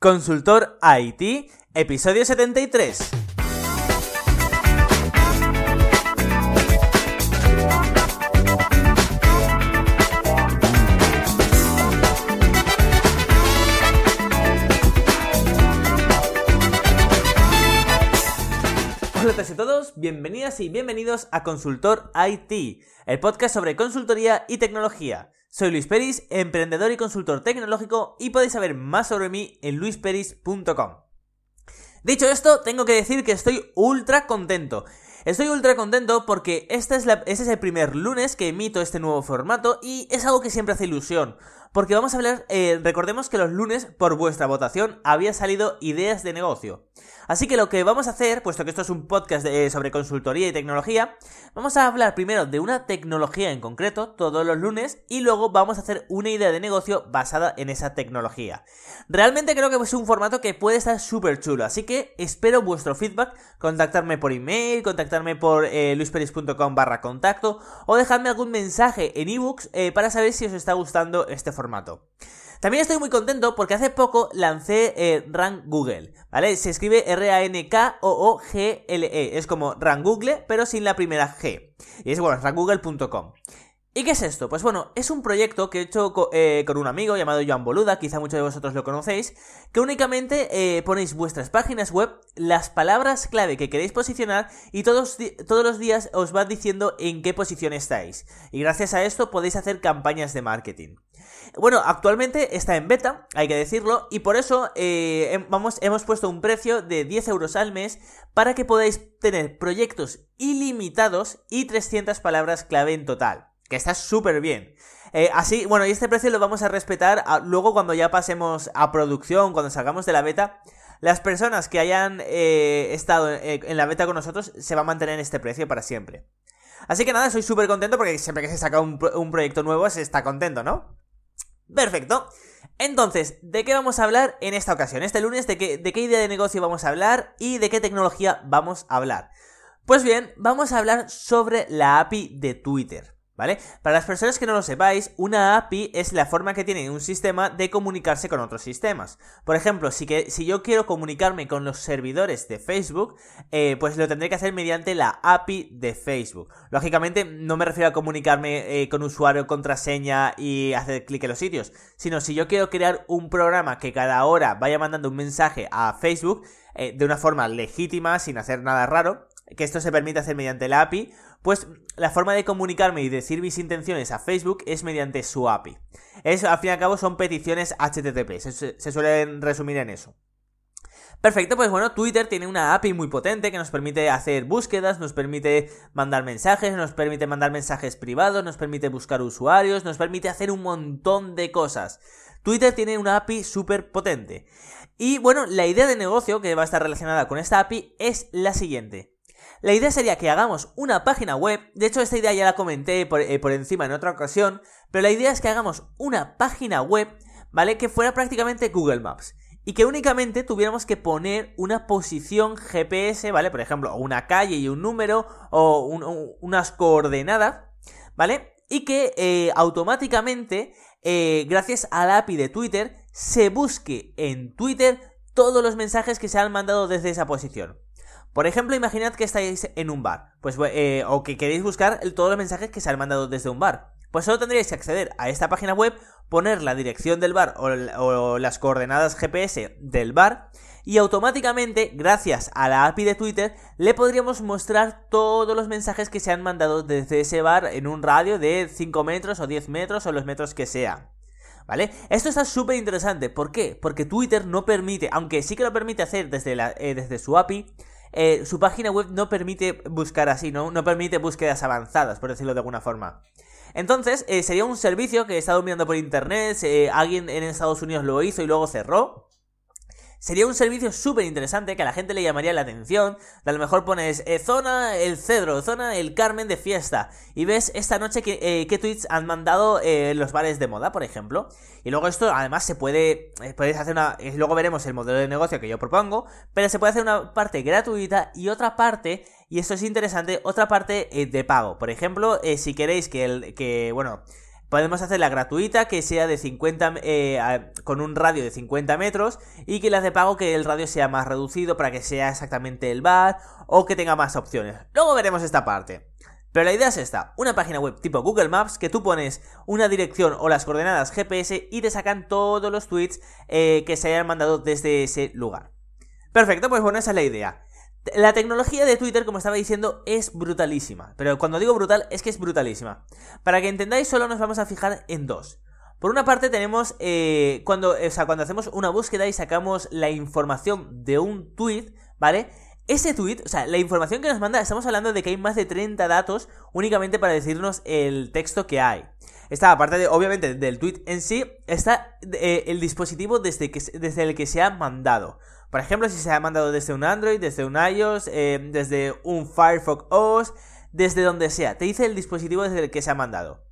Consultor IT, episodio 73. Hola a todos bienvenidas y bienvenidos a Consultor IT, el podcast sobre consultoría y tecnología. Soy Luis Peris, emprendedor y consultor tecnológico y podéis saber más sobre mí en luisperis.com. Dicho esto, tengo que decir que estoy ultra contento. Estoy ultra contento porque este es, el primer lunes que emito este nuevo formato y es algo que siempre hace ilusión porque vamos a hablar, eh, recordemos que los lunes, por vuestra votación, había salido ideas de negocio. Así que lo que vamos a hacer, puesto que esto es un podcast eh, sobre consultoría y tecnología, vamos a hablar primero de una tecnología en concreto, todos los lunes, y luego vamos a hacer una idea de negocio basada en esa tecnología. Realmente creo que es un formato que puede estar súper chulo, así que espero vuestro feedback, contactarme por email, contactarme por eh, luisperis.com barra contacto, o dejadme algún mensaje en ebooks eh, para saber si os está gustando este formato. También estoy muy contento porque hace poco lancé eh, Rank Google, ¿vale? Se escribe R-A-N-K-O-O-G-L-E. Es como Rank Google, pero sin la primera G. Y es, bueno, rankgoogle.com. ¿Y qué es esto? Pues bueno, es un proyecto que he hecho eh, con un amigo llamado Joan Boluda, quizá muchos de vosotros lo conocéis, que únicamente eh, ponéis vuestras páginas web, las palabras clave que queréis posicionar y todos, todos los días os va diciendo en qué posición estáis. Y gracias a esto podéis hacer campañas de marketing. Bueno, actualmente está en beta, hay que decirlo, y por eso eh, vamos, hemos puesto un precio de 10 euros al mes para que podáis tener proyectos ilimitados y 300 palabras clave en total que está súper bien. Eh, así, bueno, y este precio lo vamos a respetar luego cuando ya pasemos a producción, cuando salgamos de la beta. Las personas que hayan eh, estado eh, en la beta con nosotros se va a mantener en este precio para siempre. Así que nada, soy súper contento porque siempre que se saca un, proyecto nuevo se está contento, ¿no? Perfecto. Entonces, ¿de qué vamos a hablar en esta ocasión? Este lunes, ¿de qué, ¿de qué idea de negocio vamos a hablar y de qué tecnología vamos a hablar? Pues bien, vamos a hablar sobre la API de Twitter. ¿Vale? Para las personas que no lo sepáis, una API es la forma que tiene un sistema de comunicarse con otros sistemas. Por ejemplo, si, que, si yo quiero comunicarme con los servidores de Facebook, eh, pues lo tendré que hacer mediante la API de Facebook. Lógicamente, no me refiero a comunicarme eh, con usuario, contraseña y hacer clic en los sitios, sino si yo quiero crear un programa que cada hora vaya mandando un mensaje a Facebook eh, de una forma legítima, sin hacer nada raro, que esto se permite hacer mediante la API, pues la forma de comunicarme y decir mis intenciones a Facebook es mediante su API. Es, al fin y al cabo son peticiones HTTP, se, suelen resumir en eso. Perfecto, pues bueno, Twitter tiene una API muy potente que nos permite hacer búsquedas, nos permite mandar mensajes, nos permite mandar mensajes privados, nos permite buscar usuarios, nos permite hacer un montón de cosas. Twitter tiene una API súper potente. Y bueno, la idea de negocio que va a estar relacionada con esta API es la siguiente. La idea sería que hagamos una página web, de hecho esta idea ya la comenté por, eh, por, encima en otra ocasión, pero la idea es que hagamos una página web, ¿vale? Que fuera prácticamente Google Maps. Y que únicamente tuviéramos que poner una posición GPS, ¿vale? Por ejemplo, una calle y un número o unas coordenadas, ¿vale? Y que eh, automáticamente, eh, gracias a la API de Twitter, se busque en Twitter todos los mensajes que se han mandado desde esa posición. Por ejemplo, imaginad que estáis en un bar, pues, eh, o que queréis buscar todos los mensajes que se han mandado desde un bar. Pues solo tendríais que acceder a esta página web, poner la dirección del bar o, las coordenadas GPS del bar y automáticamente, gracias a la API de Twitter, le podríamos mostrar todos los mensajes que se han mandado desde ese bar en un radio de 5 metros o 10 metros o los metros que sea. ¿Vale? Esto está súper interesante. ¿Por qué? Porque Twitter no permite, aunque sí que lo permite hacer desde, eh, desde su API, eh, su página web no permite buscar así, ¿no? No permite búsquedas avanzadas, por decirlo de alguna forma. Entonces, eh, sería un servicio que he estado mirando por internet, eh, alguien en Estados Unidos lo hizo y luego cerró. Sería un servicio súper interesante que a la gente le llamaría la atención. A lo mejor pones eh, zona el Cedro, zona el Carmen de fiesta. Y ves esta noche que, eh, qué tweets han mandado eh, los bares de moda, por ejemplo. Y luego esto además se puede. Puedes hacer una. luego veremos el modelo de negocio que yo propongo. Pero se puede hacer una parte gratuita y otra parte. Y esto es interesante, otra parte de pago. Por ejemplo, si queréis que el. que. bueno Podemos hacer la gratuita que sea de 50 eh, con un radio de 50 metros y que las de pago que el radio sea más reducido para que sea exactamente el bar o que tenga más opciones. Luego veremos esta parte. Pero la idea es esta, una página web tipo Google Maps que tú pones una dirección o las coordenadas GPS y te sacan todos los tweets eh, que se hayan mandado desde ese lugar. Perfecto, pues bueno, esa es la idea. La tecnología de Twitter, como estaba diciendo, es brutalísima. Pero cuando digo brutal, es que es brutalísima. Para que entendáis, solo nos vamos a fijar en dos. Por una parte tenemos eh, cuando, o sea, cuando hacemos una búsqueda y sacamos la información de un tweet, ¿vale? Ese tweet, o sea, la información que nos manda, estamos hablando de que hay más de 30 datos únicamente para decirnos el texto que hay. Está, aparte de, obviamente, del tweet en sí, está eh, el dispositivo desde, el que se ha mandado. Por ejemplo, si se ha mandado desde un Android, desde un iOS, eh, desde un Firefox OS, desde donde sea. Te dice el dispositivo desde el que se ha mandado.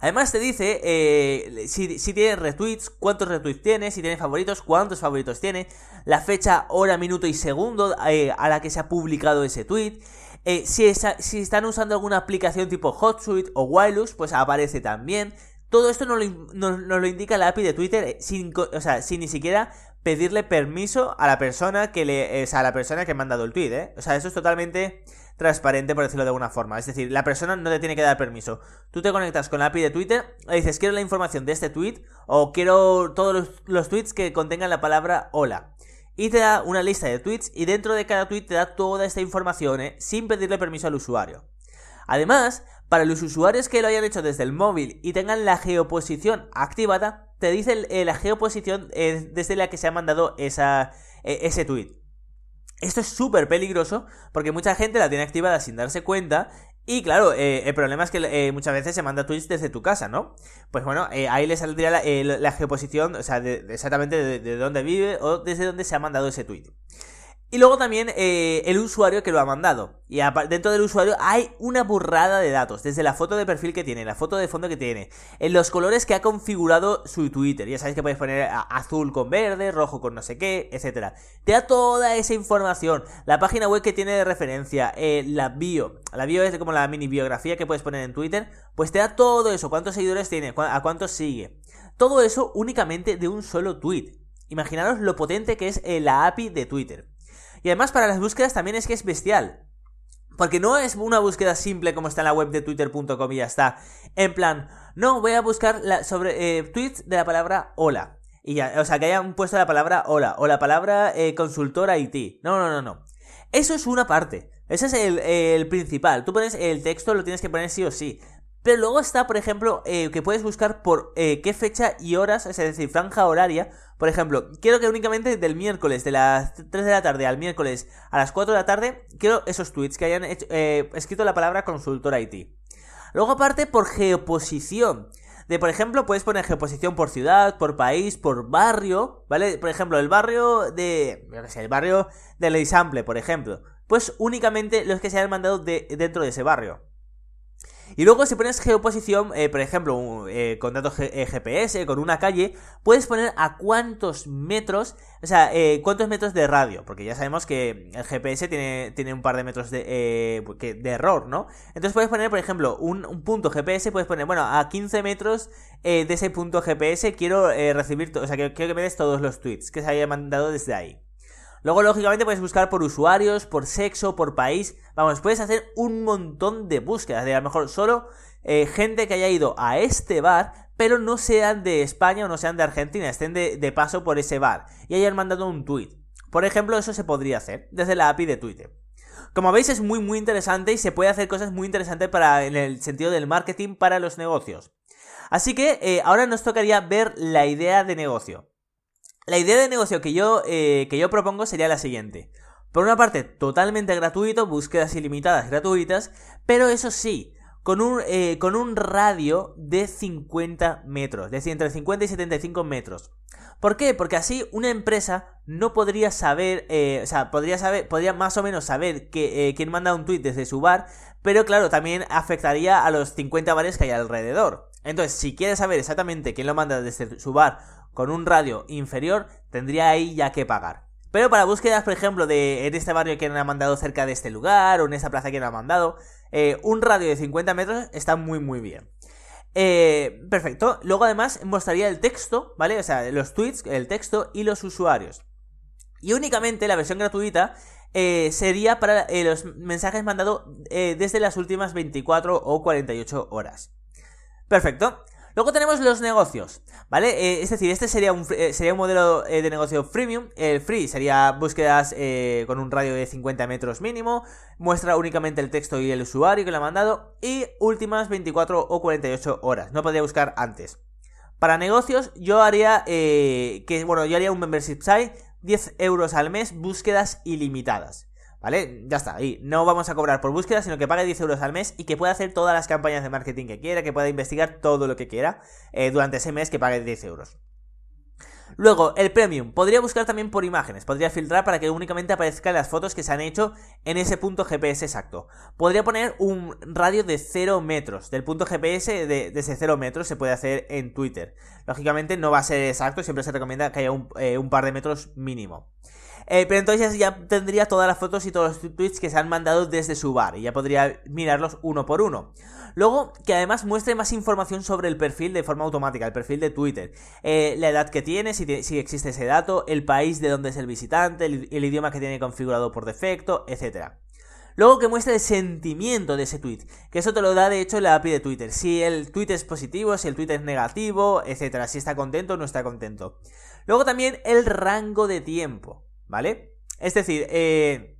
Además te dice eh, si, si tiene retweets, cuántos retweets tiene, si tiene favoritos, cuántos favoritos tiene, la fecha, hora, minuto y segundo a la que se ha publicado ese tweet. Si, si, están usando alguna aplicación tipo HotSuite o Wireless, pues aparece también. Todo esto nos lo, lo, indica la API de Twitter sin, o sea, sin ni siquiera pedirle permiso a la persona que le, a la persona que ha mandado el tweet, ¿eh? O sea, eso es totalmente transparente, por decirlo de alguna forma. Es decir, la persona no te tiene que dar permiso. Tú te conectas con la API de Twitter, le dices, quiero la información de este tweet, o quiero todos los, tweets que contengan la palabra hola. Y te da una lista de tweets, y dentro de cada tweet te da toda esta información, ¿eh? sin pedirle permiso al usuario. Además, para los usuarios que lo hayan hecho desde el móvil y tengan la geoposición activada, te dice la geoposición eh, desde la que se ha mandado ese tweet. Esto es súper peligroso porque mucha gente la tiene activada sin darse cuenta y claro, eh, el problema es que eh, muchas veces se manda tweets desde tu casa, ¿no? Pues bueno, ahí le saldría la, geoposición, o sea, exactamente de, de, dónde vive o desde dónde se ha mandado ese tweet. Y luego también eh, el usuario que lo ha mandado. Y dentro del usuario hay una burrada de datos. Desde la foto de perfil que tiene, la foto de fondo que tiene, en los colores que ha configurado su Twitter. Ya sabéis que puedes poner azul con verde, rojo con no sé qué, etc. Te da toda esa información. La página web que tiene de referencia, eh, la bio. La bio es como la mini biografía que puedes poner en Twitter. Pues te da todo eso. ¿Cuántos seguidores tiene? ¿A cuántos sigue? Todo eso únicamente de un solo tweet. Imaginaros lo potente que es eh, la API de Twitter. Y además para las búsquedas también es que es bestial. Porque no es una búsqueda simple como está en la web de twitter.com y ya está. En plan, no, voy a buscar sobre eh, tweets de la palabra hola. Y ya, o sea, que hayan puesto la palabra hola o la palabra eh, consultora IT. No, no, no, no. Eso es una parte. Ese es el, principal. Tú pones el texto, lo tienes que poner sí o sí. Pero luego está, por ejemplo, eh, que puedes buscar por eh, qué fecha y horas, es decir, franja horaria. Por ejemplo, quiero que únicamente del miércoles de las 3 de la tarde al miércoles a las 4 de la tarde, quiero esos tweets que hayan eh, escrito la palabra consultora IT. Luego aparte por geoposición. De, por ejemplo, puedes poner geoposición por ciudad, por país, por barrio, ¿vale? Por ejemplo, el barrio de... El barrio de Leisample, por ejemplo. Pues únicamente los que se hayan mandado de, dentro de ese barrio. Y luego si pones geoposición, eh, por ejemplo, eh, con datos GPS, eh, con una calle, puedes poner a cuántos metros, o sea, cuántos metros de radio, porque ya sabemos que el GPS tiene, tiene un par de metros de, de error, ¿no? Entonces puedes poner, por ejemplo, un, un punto GPS, puedes poner, bueno, a 15 metros de ese punto GPS quiero recibir, o sea, quiero que me des todos los tweets que se hayan mandado desde ahí. Luego, lógicamente, puedes buscar por usuarios, por sexo, por país. Vamos, puedes hacer un montón de búsquedas. De a lo mejor solo eh, gente que haya ido a este bar, pero no sean de España o no sean de Argentina, estén de, paso por ese bar y hayan mandado un tweet. Por ejemplo, eso se podría hacer desde la API de Twitter. Como veis es muy muy interesante y se puede hacer cosas muy interesantes para en el sentido del marketing para los negocios. Así que eh, ahora nos tocaría ver la idea de negocio. La idea de negocio que yo, eh, que yo propongo sería la siguiente. Por una parte, totalmente gratuito, búsquedas ilimitadas gratuitas, pero eso sí, con un, eh, con un radio de 50 metros, es decir, entre 50 y 75 metros. ¿Por qué? Porque así una empresa no podría saber, eh, o sea, podría saber, podría más o menos saber que, quién manda un tweet desde su bar, pero claro, también afectaría a los 50 bares que hay alrededor. Entonces, si quiere saber exactamente quién lo manda desde su bar con un radio inferior, tendría ahí ya que pagar. Pero para búsquedas, por ejemplo, de en este barrio que ha mandado cerca de este lugar o en esta plaza que han mandado, eh, un radio de 50 metros está muy muy bien. Eh, perfecto. Luego además mostraría el texto, ¿vale? O sea, los tweets, el texto y los usuarios. Y únicamente la versión gratuita eh, sería para los mensajes mandados desde las últimas 24 o 48 horas. Perfecto. Luego tenemos los negocios, ¿vale? Eh, es decir, este sería un, eh, sería un modelo eh, de negocio freemium. El free sería búsquedas con un radio de 50 metros mínimo. Muestra únicamente el texto y el usuario que lo ha mandado. Y últimas 24 o 48 horas. No podría buscar antes. Para negocios, yo haría que, bueno, yo haría un membership site, 10 euros al mes, búsquedas ilimitadas. ¿Vale? Ya está, y no vamos a cobrar por búsqueda, sino que pague 10 euros al mes y que pueda hacer todas las campañas de marketing que quiera, que pueda investigar todo lo que quiera eh, durante ese mes que pague 10 euros. Luego, el premium. Podría buscar también por imágenes. Podría filtrar para que únicamente aparezcan las fotos que se han hecho en ese punto GPS exacto. Podría poner un radio de 0 metros. Del punto GPS de, ese 0 metros se puede hacer en Twitter. Lógicamente no va a ser exacto, siempre se recomienda que haya un, eh, un par de metros mínimo. Eh, pero entonces ya tendría todas las fotos y todos los tweets que se han mandado desde su bar y ya podría mirarlos uno por uno. Luego, que además muestre más información sobre el perfil de forma automática, el perfil de Twitter. Eh, la edad que tiene, si, existe ese dato, el país de donde es el visitante, el, idioma que tiene configurado por defecto, etc. Luego que muestre el sentimiento de ese tweet, que eso te lo da de hecho la API de Twitter. Si el tweet es positivo, si el tweet es negativo, etc. Si está contento o no está contento. Luego también el rango de tiempo. ¿Vale? Es decir, eh,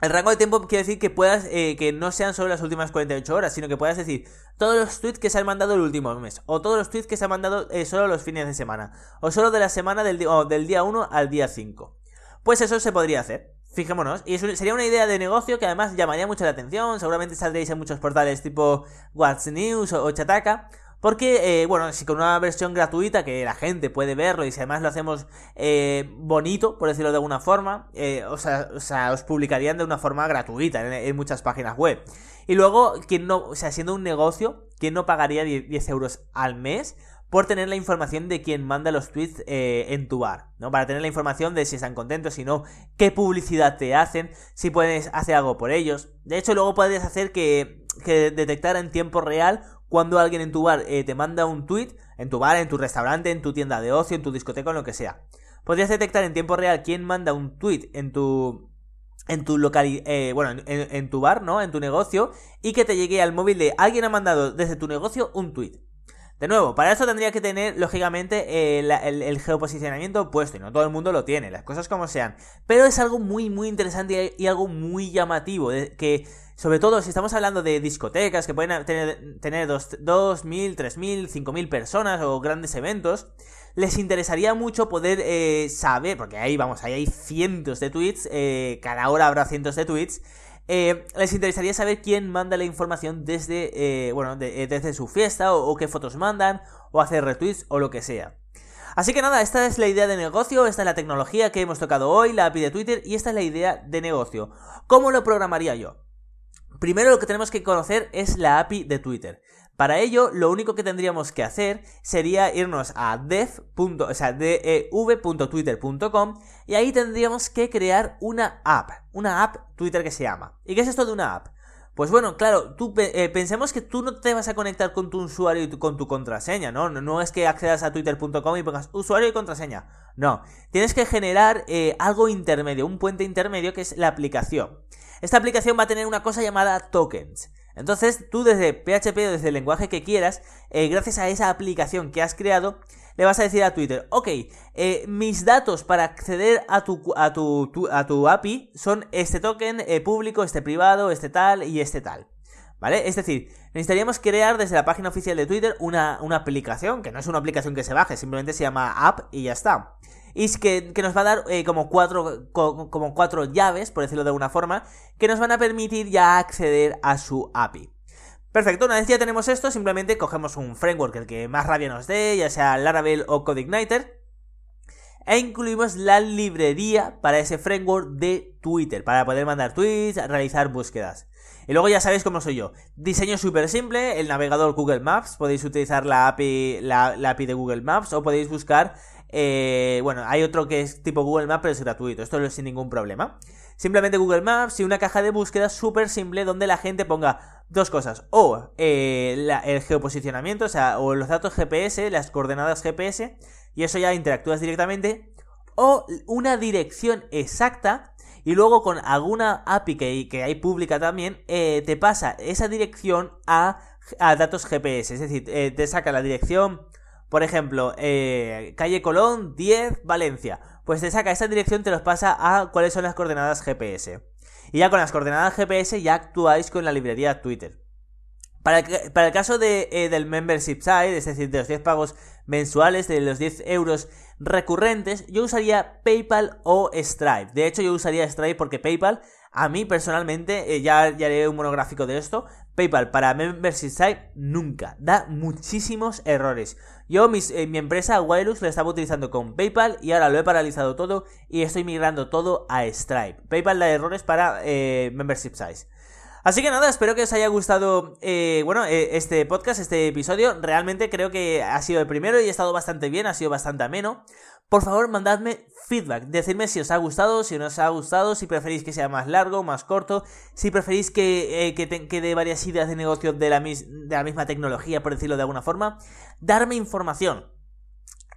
el rango de tiempo quiere decir que puedas, eh, que no sean solo las últimas 48 horas, sino que puedas decir todos los tweets que se han mandado el último mes, o todos los tweets que se han mandado eh, solo los fines de semana, o solo de la semana del, día 1 al día 5. Pues eso se podría hacer. Fijémonos, y sería una idea de negocio que además llamaría mucho la atención. Seguramente saldréis en muchos portales tipo What's News o, o Chataka, porque, eh, bueno, si con una versión gratuita que la gente puede verlo y si además lo hacemos eh, bonito, por decirlo de alguna forma, eh, o, sea, o, sea, os publicarían de una forma gratuita en, muchas páginas web. Y luego, quien no, o sea, siendo un negocio, ¿quién no pagaría 10, euros al mes? por tener la información de quién manda los tweets en tu bar, ¿no? Para tener la información de si están contentos, si no, qué publicidad te hacen, si puedes hacer algo por ellos. De hecho, luego podrías hacer que, que detectara en tiempo real cuando alguien en tu bar eh, te manda un tweet, en tu bar, en tu restaurante, en tu tienda de ocio, en tu discoteca, en lo que sea. Podrías detectar en tiempo real quién manda un tweet en tu en tu local, eh, bueno, en, tu bar, ¿no? En tu negocio y que te llegue al móvil de alguien ha mandado desde tu negocio un tweet. De nuevo, para eso tendría que tener, lógicamente, eh, el, geoposicionamiento puesto, y no todo el mundo lo tiene, las cosas como sean. Pero es algo muy, muy interesante y, algo muy llamativo, que sobre todo si estamos hablando de discotecas que pueden tener, tener 2.000, 3.000, 5.000 personas o grandes eventos, les interesaría mucho poder eh, saber, porque ahí vamos, ahí hay cientos de tweets, eh, cada hora habrá cientos de tweets, eh, les interesaría saber quién manda la información desde, bueno, desde su fiesta o, o, qué fotos mandan o hacer retweets o lo que sea. Así que nada, esta es la idea de negocio, esta es la tecnología que hemos tocado hoy, la API de Twitter y esta es la idea de negocio. ¿Cómo lo programaría yo? Primero lo que tenemos que conocer es la API de Twitter. Para ello, lo único que tendríamos que hacer sería irnos a dev.twitter.com y ahí tendríamos que crear una app, una app Twitter que se llama. ¿Y qué es esto de una app? Pues bueno, claro, tú eh, pensemos que tú no te vas a conectar con tu usuario y con tu contraseña, ¿no? ¿no? es que accedas a twitter.com y pongas usuario y contraseña. No, tienes que generar eh, algo intermedio, un puente intermedio que es la aplicación. Esta aplicación va a tener una cosa llamada tokens. Entonces tú desde PHP o desde el lenguaje que quieras, eh, gracias a esa aplicación que has creado, le vas a decir a Twitter, ok, eh, mis datos para acceder a tu, a tu, a tu API son este token eh, público, este privado, este tal y este tal. ¿Vale? Es decir, necesitaríamos crear desde la página oficial de Twitter una, una aplicación, que no es una aplicación que se baje, simplemente se llama app y ya está y que, que nos va a dar eh, como, cuatro, como cuatro llaves, por decirlo de alguna forma, que nos van a permitir ya acceder a su API. Perfecto, una vez ya tenemos esto, simplemente cogemos un framework el que más rabia nos dé, ya sea Laravel o CodeIgniter, e incluimos la librería para ese framework de Twitter, para poder mandar tweets, realizar búsquedas. Y luego ya sabéis cómo soy yo. Diseño súper simple, el navegador Google Maps, podéis utilizar la API, la, API de Google Maps o podéis buscar Eh, bueno, hay otro que es tipo Google Maps, pero es gratuito. Esto es sin ningún problema. Simplemente Google Maps y una caja de búsqueda súper simple donde la gente ponga dos cosas. O eh, el geoposicionamiento, o sea, o los datos GPS, las coordenadas GPS, y eso ya interactúas directamente. O una dirección exacta y luego con alguna API que, que hay pública también, eh, te pasa esa dirección a, datos GPS. Es decir, eh, te saca la dirección, por ejemplo, calle Colón 10, Valencia pues te saca esa dirección, te los pasa a cuáles son las coordenadas GPS. Y ya con las coordenadas GPS ya actuáis con la librería Twitter. Para el, caso de, eh, del membership side, es decir, de los 10 pagos mensuales, de los 10 euros recurrentes, yo usaría PayPal o Stripe. De hecho, yo usaría Stripe porque PayPal, a mí personalmente, eh, ya haré un monográfico de esto, PayPal para membership site nunca, da muchísimos errores. Yo eh, mi empresa Wireless lo estaba utilizando con PayPal y ahora lo he paralizado todo y estoy migrando todo a Stripe. PayPal da errores para eh, membership size. Así que nada, espero que os haya gustado, eh, bueno, este podcast, este episodio. Realmente creo que ha sido el primero y ha estado bastante bien, ha sido bastante ameno. Por favor, mandadme feedback. Decidme si os ha gustado, si no os ha gustado, si preferís que sea más largo, más corto, si preferís que, eh, que, dé varias ideas de negocio de la, de la misma tecnología, por decirlo de alguna forma. Darme información.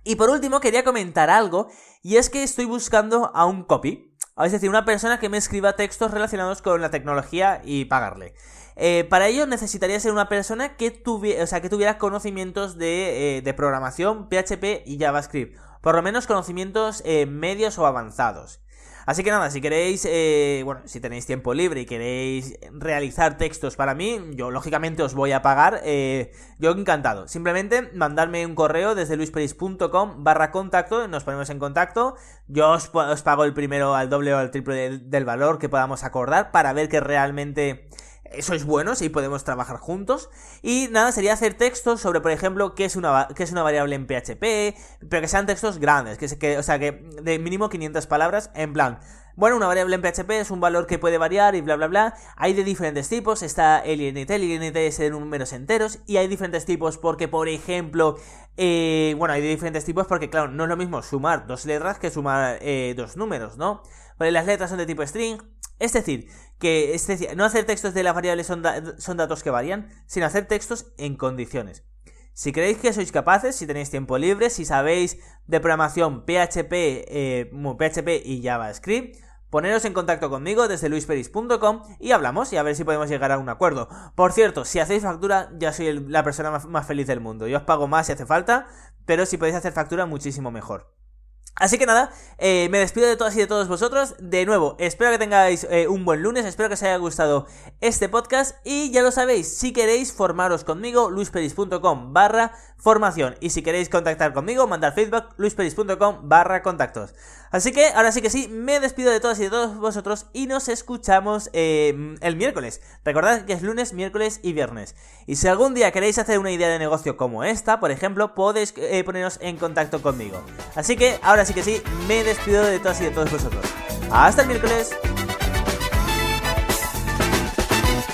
Y por último, quería comentar algo, y es que estoy buscando a un copy. Es decir, una persona que me escriba textos relacionados con la tecnología y pagarle. Eh, para ello necesitaría ser una persona que, tuviera, o sea, que tuviera conocimientos de, eh, programación, PHP y JavaScript por lo menos conocimientos eh, medios o avanzados. Así que nada, si queréis, eh, bueno, si tenéis tiempo libre y queréis realizar textos para mí, yo lógicamente os voy a pagar, eh, yo encantado. Simplemente mandarme un correo desde luisperis.com barra contacto, nos ponemos en contacto, yo os, pago el primero al doble o al triple del valor que podamos acordar para ver que realmente sois buenos y podemos trabajar juntos. Y nada, sería hacer textos sobre, por ejemplo, qué es una, qué es una variable en PHP, pero que sean textos grandes, que, que, o sea, que de mínimo 500 palabras, en plan, bueno, una variable en PHP es un valor que puede variar y bla bla bla. Hay de diferentes tipos, está el INT, el INT es de números enteros, y hay diferentes tipos porque, por ejemplo, eh, bueno, hay de diferentes tipos porque, claro, no es lo mismo sumar dos letras que sumar eh, dos números, ¿no? las letras son de tipo string, es decir, que es decir, no hacer textos de las variables son, son datos que varían, sino hacer textos en condiciones. Si creéis que sois capaces, si tenéis tiempo libre, si sabéis de programación PHP, eh, PHP y JavaScript, poneros en contacto conmigo desde luisperis.com y hablamos y a ver si podemos llegar a un acuerdo. Por cierto, si hacéis factura, ya soy la persona más, feliz del mundo. Yo os pago más si hace falta, pero si podéis hacer factura, muchísimo mejor. Así que nada, eh, me despido de todas y de todos vosotros. De nuevo, espero que tengáis eh, un buen lunes, espero que os haya gustado este podcast y ya lo sabéis, si queréis formaros conmigo, luisperis.com barra formación y si queréis contactar conmigo, mandar feedback, luisperis.com barra contactos. Así que ahora sí que sí, me despido de todas y de todos vosotros y nos escuchamos eh, el miércoles. Recordad que es lunes, miércoles y viernes. Y si algún día queréis hacer una idea de negocio como esta, por ejemplo, podéis poneros en contacto conmigo. Así que ahora sí que sí, me despido de todas y de todos vosotros. Hasta el miércoles.